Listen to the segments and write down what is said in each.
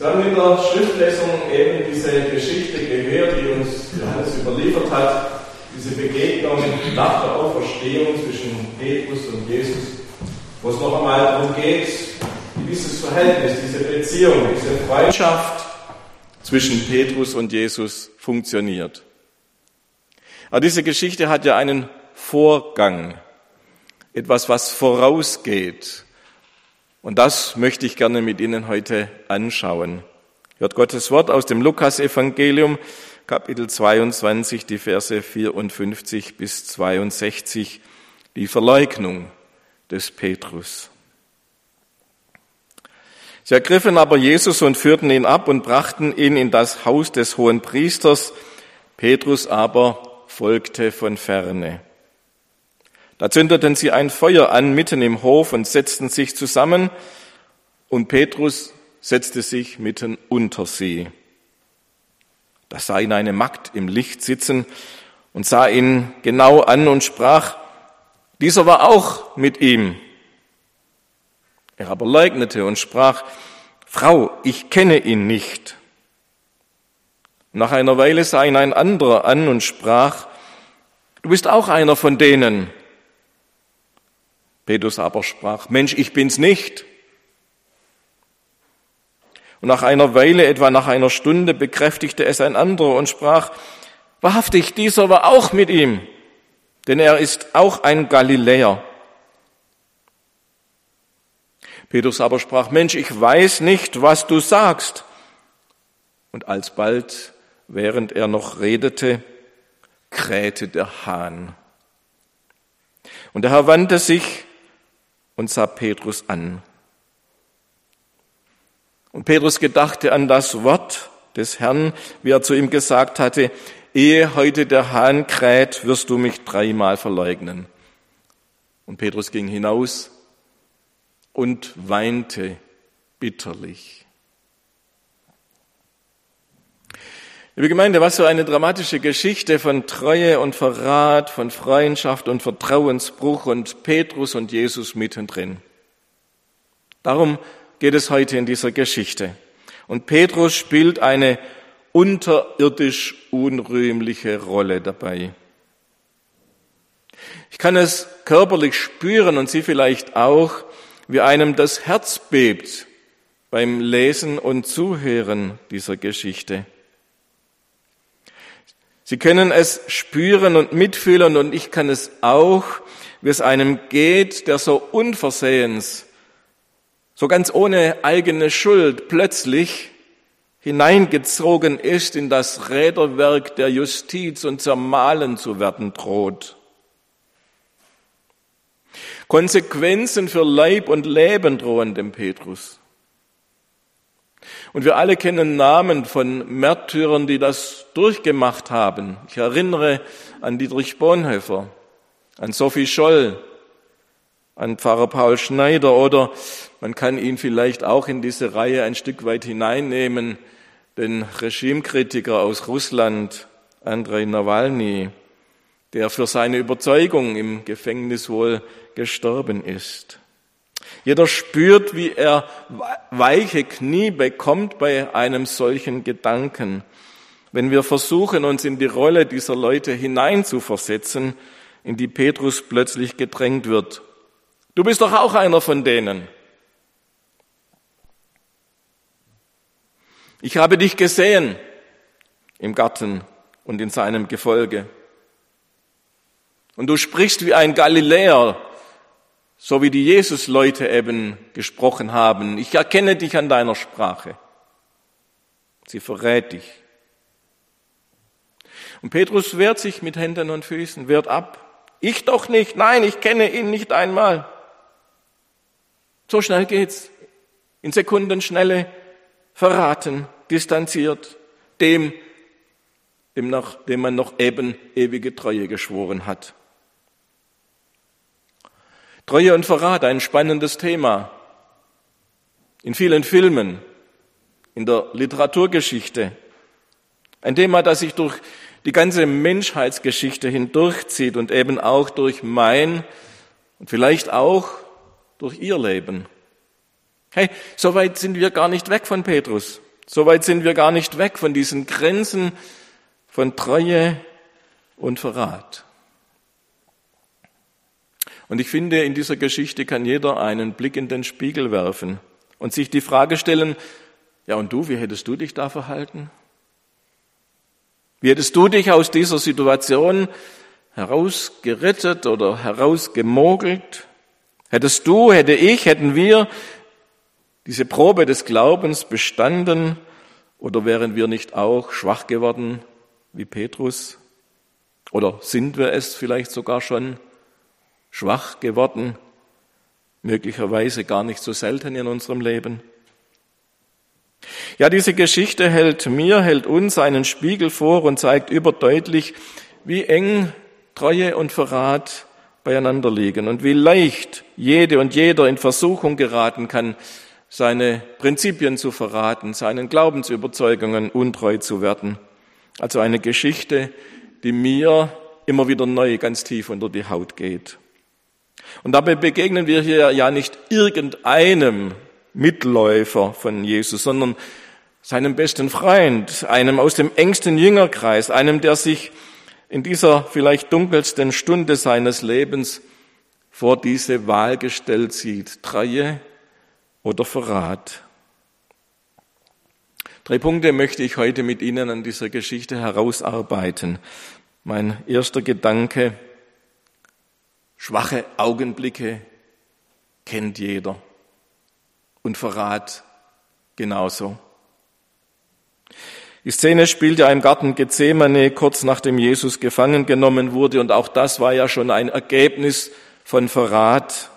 Sie haben in der Schriftlesung eben diese Geschichte gehört, die uns Johannes überliefert hat, diese Begegnung nach der Auferstehung zwischen Petrus und Jesus, wo es noch einmal darum geht, wie dieses Verhältnis, diese Beziehung, diese Freundschaft zwischen Petrus und Jesus funktioniert. Aber diese Geschichte hat ja einen Vorgang, etwas, was vorausgeht. Und das möchte ich gerne mit Ihnen heute anschauen. Hört Gottes Wort aus dem Lukas-Evangelium, Kapitel 22, die Verse 54 bis 62, die Verleugnung des Petrus. Sie ergriffen aber Jesus und führten ihn ab und brachten ihn in das Haus des hohen Priesters. Petrus aber folgte von ferne. Da zündeten sie ein Feuer an mitten im Hof und setzten sich zusammen, und Petrus setzte sich mitten unter sie. Da sah ihn eine Magd im Licht sitzen und sah ihn genau an und sprach, dieser war auch mit ihm. Er aber leugnete und sprach, Frau, ich kenne ihn nicht. Nach einer Weile sah ihn ein anderer an und sprach, du bist auch einer von denen. Petrus aber sprach, Mensch, ich bin's nicht. Und nach einer Weile, etwa nach einer Stunde, bekräftigte es ein anderer und sprach, wahrhaftig, dieser war auch mit ihm, denn er ist auch ein Galiläer. Petrus aber sprach, Mensch, ich weiß nicht, was du sagst. Und alsbald, während er noch redete, krähte der Hahn. Und der Herr wandte sich und sah Petrus an. Und Petrus gedachte an das Wort des Herrn, wie er zu ihm gesagt hatte, ehe heute der Hahn kräht, wirst du mich dreimal verleugnen. Und Petrus ging hinaus und weinte bitterlich. Liebe Gemeinde, was für eine dramatische Geschichte von Treue und Verrat, von Freundschaft und Vertrauensbruch und Petrus und Jesus mittendrin. Darum geht es heute in dieser Geschichte. Und Petrus spielt eine unterirdisch unrühmliche Rolle dabei. Ich kann es körperlich spüren und Sie vielleicht auch, wie einem das Herz bebt beim Lesen und Zuhören dieser Geschichte. Sie können es spüren und mitfühlen und ich kann es auch, wie es einem geht, der so unversehens, so ganz ohne eigene Schuld plötzlich hineingezogen ist in das Räderwerk der Justiz und zermahlen zu werden droht. Konsequenzen für Leib und Leben drohen dem Petrus. Und wir alle kennen Namen von Märtyrern, die das durchgemacht haben. Ich erinnere an Dietrich Bonhoeffer, an Sophie Scholl, an Pfarrer Paul Schneider oder man kann ihn vielleicht auch in diese Reihe ein Stück weit hineinnehmen, den Regimekritiker aus Russland, Andrei Nawalny, der für seine Überzeugung im Gefängnis wohl gestorben ist. Jeder spürt, wie er weiche Knie bekommt bei einem solchen Gedanken. Wenn wir versuchen, uns in die Rolle dieser Leute hineinzuversetzen, in die Petrus plötzlich gedrängt wird. Du bist doch auch einer von denen. Ich habe dich gesehen im Garten und in seinem Gefolge. Und du sprichst wie ein Galiläer, so wie die Jesus-Leute eben gesprochen haben. Ich erkenne dich an deiner Sprache. Sie verrät dich. Und Petrus wehrt sich mit Händen und Füßen, wehrt ab. Ich doch nicht, nein, ich kenne ihn nicht einmal. So schnell geht's. In Sekundenschnelle verraten, distanziert, dem, dem, noch, dem man noch eben ewige Treue geschworen hat. Treue und Verrat, ein spannendes Thema. In vielen Filmen, in der Literaturgeschichte. Ein Thema, das sich durch die ganze Menschheitsgeschichte hindurchzieht und eben auch durch mein und vielleicht auch durch ihr Leben. Hey, so weit sind wir gar nicht weg von Petrus. So weit sind wir gar nicht weg von diesen Grenzen von Treue und Verrat. Und ich finde, in dieser Geschichte kann jeder einen Blick in den Spiegel werfen und sich die Frage stellen, ja und du, wie hättest du dich da verhalten? Wie hättest du dich aus dieser Situation herausgerettet oder herausgemogelt? Hättest du, hätte ich, hätten wir diese Probe des Glaubens bestanden oder wären wir nicht auch schwach geworden wie Petrus? Oder sind wir es vielleicht sogar schon schwach geworden, möglicherweise gar nicht so selten in unserem Leben? Ja, diese Geschichte hält mir, hält uns einen Spiegel vor und zeigt überdeutlich, wie eng Treue und Verrat beieinander liegen und wie leicht jede und jeder in Versuchung geraten kann, seine Prinzipien zu verraten, seinen Glaubensüberzeugungen untreu zu werden. Also eine Geschichte, die mir immer wieder neu ganz tief unter die Haut geht. Und dabei begegnen wir hier ja nicht irgendeinem Mitläufer von Jesus, sondern seinem besten Freund, einem aus dem engsten Jüngerkreis, einem, der sich in dieser vielleicht dunkelsten Stunde seines Lebens vor diese Wahl gestellt sieht, Treue oder Verrat. Drei Punkte möchte ich heute mit Ihnen an dieser Geschichte herausarbeiten. Mein erster Gedanke, schwache Augenblicke kennt jeder und Verrat genauso. Die Szene spielt ja im Garten Gethsemane kurz nachdem Jesus gefangen genommen wurde und auch das war ja schon ein Ergebnis von Verrat.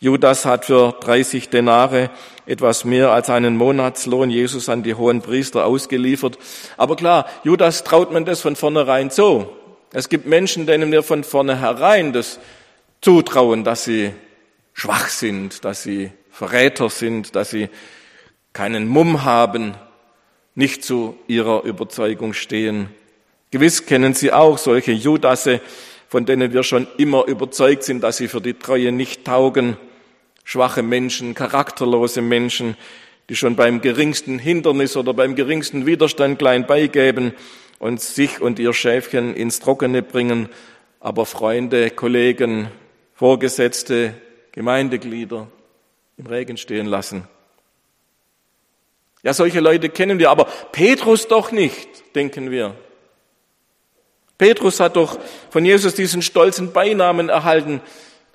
Judas hat für 30 Denare etwas mehr als einen Monatslohn Jesus an die hohen Priester ausgeliefert. Aber klar, Judas traut man das von vornherein so. Es gibt Menschen, denen wir von vornherein das zutrauen, dass sie schwach sind, dass sie Verräter sind, dass sie keinen Mumm haben, nicht zu ihrer Überzeugung stehen. Gewiss kennen Sie auch solche Judasse, von denen wir schon immer überzeugt sind, dass sie für die Treue nicht taugen. Schwache Menschen, charakterlose Menschen, die schon beim geringsten Hindernis oder beim geringsten Widerstand klein beigeben und sich und ihr Schäfchen ins Trockene bringen, aber Freunde, Kollegen, Vorgesetzte, Gemeindeglieder im Regen stehen lassen. Ja, solche Leute kennen wir, aber Petrus doch nicht, denken wir. Petrus hat doch von Jesus diesen stolzen Beinamen erhalten.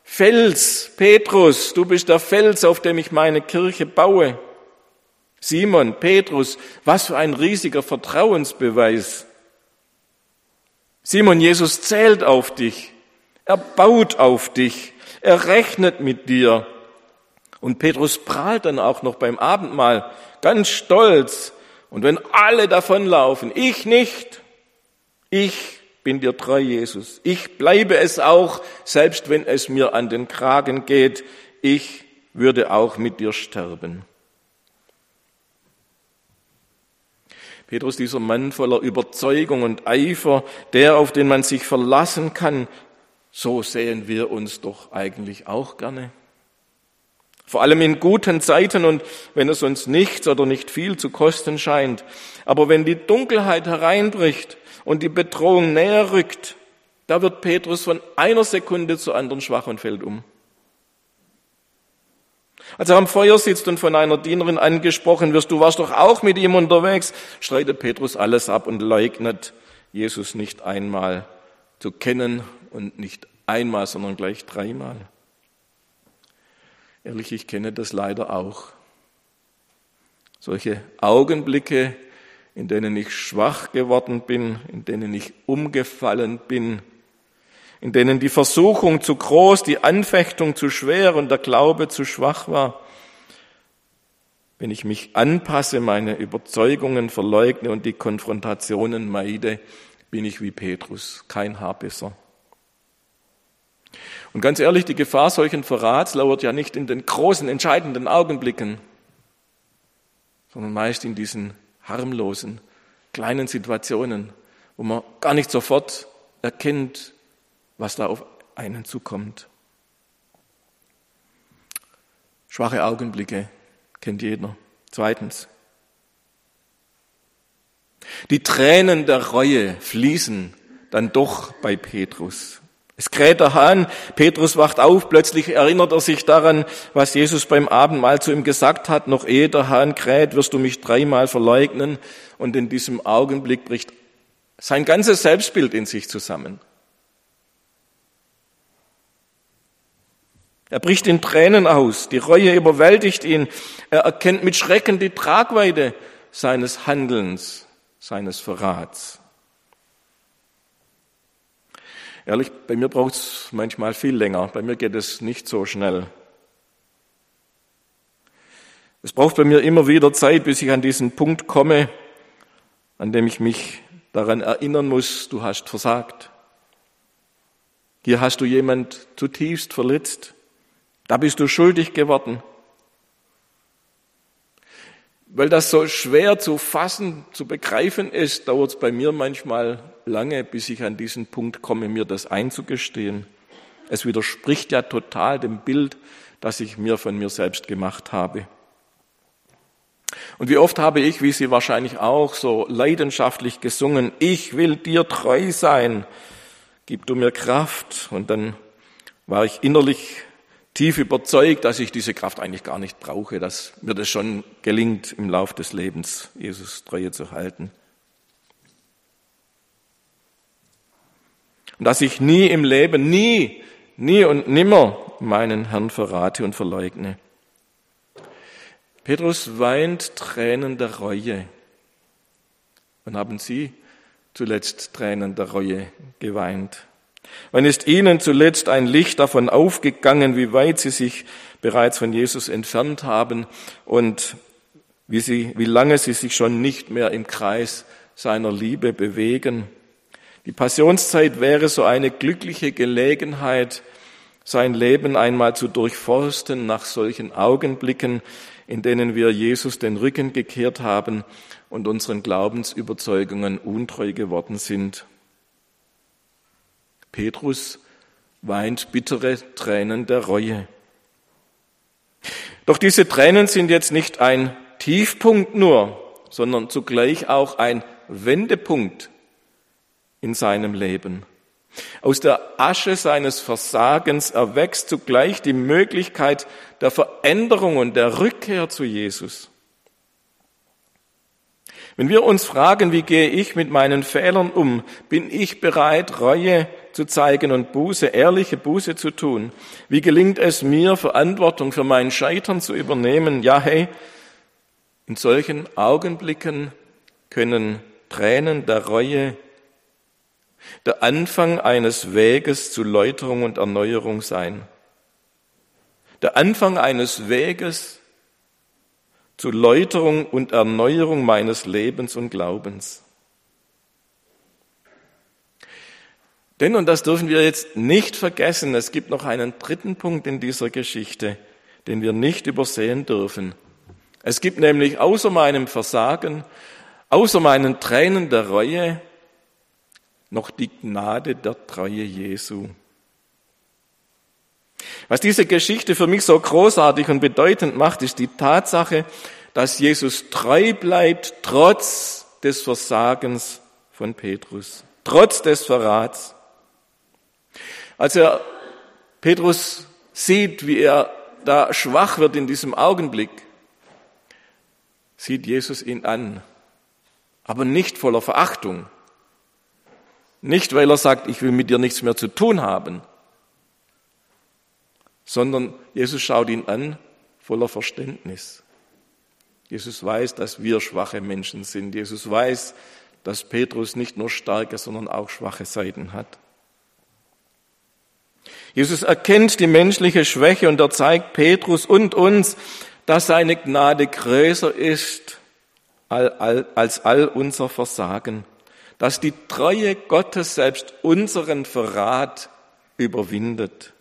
Fels, Petrus, du bist der Fels, auf dem ich meine Kirche baue. Simon, Petrus, was für ein riesiger Vertrauensbeweis. Simon, Jesus zählt auf dich. Er baut auf dich. Er rechnet mit dir. Und Petrus prahlt dann auch noch beim Abendmahl ganz stolz. Und wenn alle davonlaufen, ich nicht, ich bin dir treu, Jesus. Ich bleibe es auch, selbst wenn es mir an den Kragen geht. Ich würde auch mit dir sterben. Petrus, dieser Mann voller Überzeugung und Eifer, der, auf den man sich verlassen kann, so sehen wir uns doch eigentlich auch gerne. Vor allem in guten Zeiten und wenn es uns nichts oder nicht viel zu kosten scheint. Aber wenn die Dunkelheit hereinbricht und die Bedrohung näher rückt, da wird Petrus von einer Sekunde zur anderen schwach und fällt um. Als er am Feuer sitzt und von einer Dienerin angesprochen wirst, du warst doch auch mit ihm unterwegs, streitet Petrus alles ab und leugnet, Jesus nicht einmal zu kennen und nicht einmal, sondern gleich dreimal. Ehrlich, ich kenne das leider auch. Solche Augenblicke, in denen ich schwach geworden bin, in denen ich umgefallen bin, in denen die Versuchung zu groß, die Anfechtung zu schwer und der Glaube zu schwach war. Wenn ich mich anpasse, meine Überzeugungen verleugne und die Konfrontationen meide, bin ich wie Petrus, kein Haar besser. Und ganz ehrlich, die Gefahr solchen Verrats lauert ja nicht in den großen, entscheidenden Augenblicken, sondern meist in diesen harmlosen, kleinen Situationen, wo man gar nicht sofort erkennt, was da auf einen zukommt. Schwache Augenblicke kennt jeder. Zweitens, Die Tränen der Reue fließen dann doch bei Petrus. Es kräht der Hahn, Petrus wacht auf, plötzlich erinnert er sich daran, was Jesus beim Abendmahl zu ihm gesagt hat, noch ehe der Hahn kräht, wirst du mich dreimal verleugnen. Und in diesem Augenblick bricht sein ganzes Selbstbild in sich zusammen. Er bricht in Tränen aus, die Reue überwältigt ihn, er erkennt mit Schrecken die Tragweite seines Handelns, seines Verrats. Ehrlich, bei mir braucht es manchmal viel länger. Bei mir geht es nicht so schnell. Es braucht bei mir immer wieder Zeit, bis ich an diesen Punkt komme, an dem ich mich daran erinnern muss, du hast versagt. Hier hast du jemand zutiefst verletzt. Da bist du schuldig geworden. Weil das so schwer zu fassen, zu begreifen ist, dauert es bei mir manchmal lange, bis ich an diesen Punkt komme, mir das einzugestehen. Es widerspricht ja total dem Bild, das ich mir von mir selbst gemacht habe. Und wie oft habe ich, wie Sie wahrscheinlich auch, so leidenschaftlich gesungen, ich will dir treu sein, gib du mir Kraft. Und dann war ich innerlich tief überzeugt, dass ich diese Kraft eigentlich gar nicht brauche, dass mir das schon gelingt, im Lauf des Lebens Jesus Treue zu halten. Und dass ich nie im Leben, nie, nie und nimmer meinen Herrn verrate und verleugne. Petrus weint Tränen der Reue. Wann haben Sie zuletzt Tränen der Reue geweint? Wann ist ihnen zuletzt ein Licht davon aufgegangen, wie weit sie sich bereits von Jesus entfernt haben und wie, sie, wie lange sie sich schon nicht mehr im Kreis seiner Liebe bewegen? Die Passionszeit wäre so eine glückliche Gelegenheit, sein Leben einmal zu durchforsten nach solchen Augenblicken, in denen wir Jesus den Rücken gekehrt haben und unseren Glaubensüberzeugungen untreu geworden sind. Petrus weint bittere Tränen der Reue. Doch diese Tränen sind jetzt nicht ein Tiefpunkt nur, sondern zugleich auch ein Wendepunkt in seinem Leben. Aus der Asche seines Versagens erwächst zugleich die Möglichkeit der Veränderung und der Rückkehr zu Jesus. Wenn wir uns fragen, wie gehe ich mit meinen Fehlern um, bin ich bereit, Reue zu zeigen und Buße, ehrliche Buße zu tun? Wie gelingt es mir, Verantwortung für mein Scheitern zu übernehmen? Ja, hey, in solchen Augenblicken können Tränen der Reue der Anfang eines Weges zu Läuterung und Erneuerung sein. Der Anfang eines Weges zu Läuterung und Erneuerung meines Lebens und Glaubens. Denn, und das dürfen wir jetzt nicht vergessen, es gibt noch einen dritten Punkt in dieser Geschichte, den wir nicht übersehen dürfen. Es gibt nämlich außer meinem Versagen, außer meinen Tränen der Reue, noch die Gnade der Treue Jesu. Was diese Geschichte für mich so großartig und bedeutend macht, ist die Tatsache, dass Jesus treu bleibt, trotz des Versagens von Petrus, trotz des Verrats. Als er Petrus sieht, wie er da schwach wird in diesem Augenblick, sieht Jesus ihn an, aber nicht voller Verachtung, nicht weil er sagt, ich will mit dir nichts mehr zu tun haben, sondern Jesus schaut ihn an voller Verständnis. Jesus weiß, dass wir schwache Menschen sind. Jesus weiß, dass Petrus nicht nur starke, sondern auch schwache Seiten hat. Jesus erkennt die menschliche Schwäche und er zeigt Petrus und uns, dass seine Gnade größer ist als all unser Versagen, dass die Treue Gottes selbst unseren Verrat überwindet.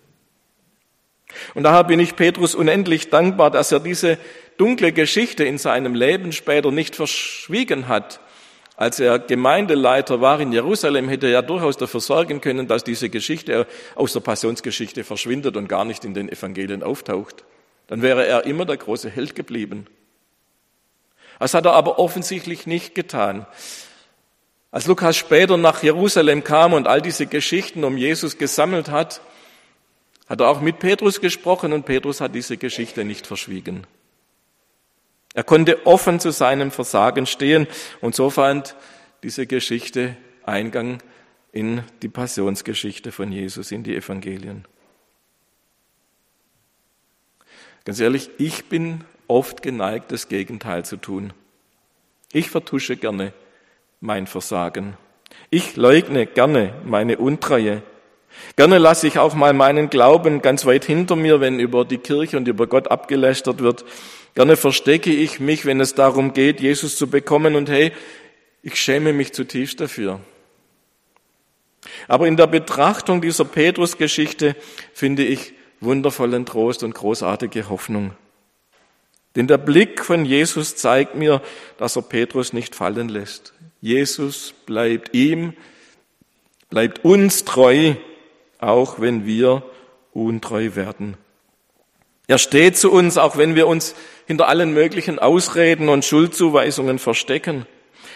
Und daher bin ich Petrus unendlich dankbar, dass er diese dunkle Geschichte in seinem Leben später nicht verschwiegen hat. Als er Gemeindeleiter war in Jerusalem, hätte er ja durchaus dafür sorgen können, dass diese Geschichte aus der Passionsgeschichte verschwindet und gar nicht in den Evangelien auftaucht. Dann wäre er immer der große Held geblieben. Das hat er aber offensichtlich nicht getan. Als Lukas später nach Jerusalem kam und all diese Geschichten um Jesus gesammelt hat, hat er auch mit Petrus gesprochen und Petrus hat diese Geschichte nicht verschwiegen. Er konnte offen zu seinem Versagen stehen und so fand diese Geschichte Eingang in die Passionsgeschichte von Jesus, in die Evangelien. Ganz ehrlich, ich bin oft geneigt, das Gegenteil zu tun. Ich vertusche gerne mein Versagen. Ich leugne gerne meine Untreue. Gerne lasse ich auch mal meinen Glauben ganz weit hinter mir, wenn über die Kirche und über Gott abgelästert wird. Gerne verstecke ich mich, wenn es darum geht, Jesus zu bekommen und hey, ich schäme mich zutiefst dafür. Aber in der Betrachtung dieser Petrus-Geschichte finde ich wundervollen Trost und großartige Hoffnung. Denn der Blick von Jesus zeigt mir, dass er Petrus nicht fallen lässt. Jesus bleibt ihm, bleibt uns treu, auch wenn wir untreu werden. Er steht zu uns, auch wenn wir uns hinter allen möglichen Ausreden und Schuldzuweisungen verstecken.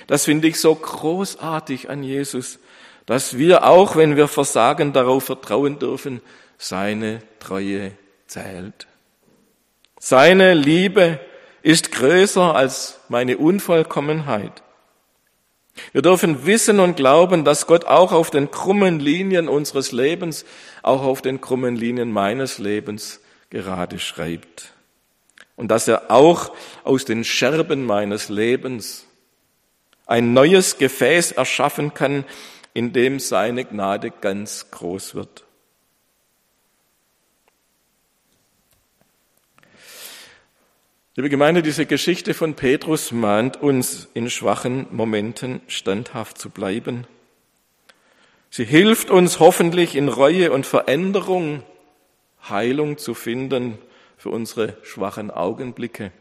Das finde ich so großartig an Jesus, dass wir auch, wenn wir versagen, darauf vertrauen dürfen, seine Treue zählt. Seine Liebe ist größer als meine Unvollkommenheit. Wir dürfen wissen und glauben, dass Gott auch auf den krummen Linien unseres Lebens, auch auf den krummen Linien meines Lebens gerade schreibt. Und dass er auch aus den Scherben meines Lebens ein neues Gefäß erschaffen kann, in dem seine Gnade ganz groß wird. Liebe Gemeinde, diese Geschichte von Petrus mahnt uns, in schwachen Momenten standhaft zu bleiben. Sie hilft uns hoffentlich in Reue und Veränderung Heilung zu finden für unsere schwachen Augenblicke.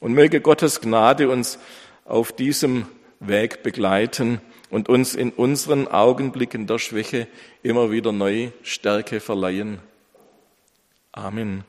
Und möge Gottes Gnade uns auf diesem Weg begleiten und uns in unseren Augenblicken der Schwäche immer wieder neu Stärke verleihen. Amen.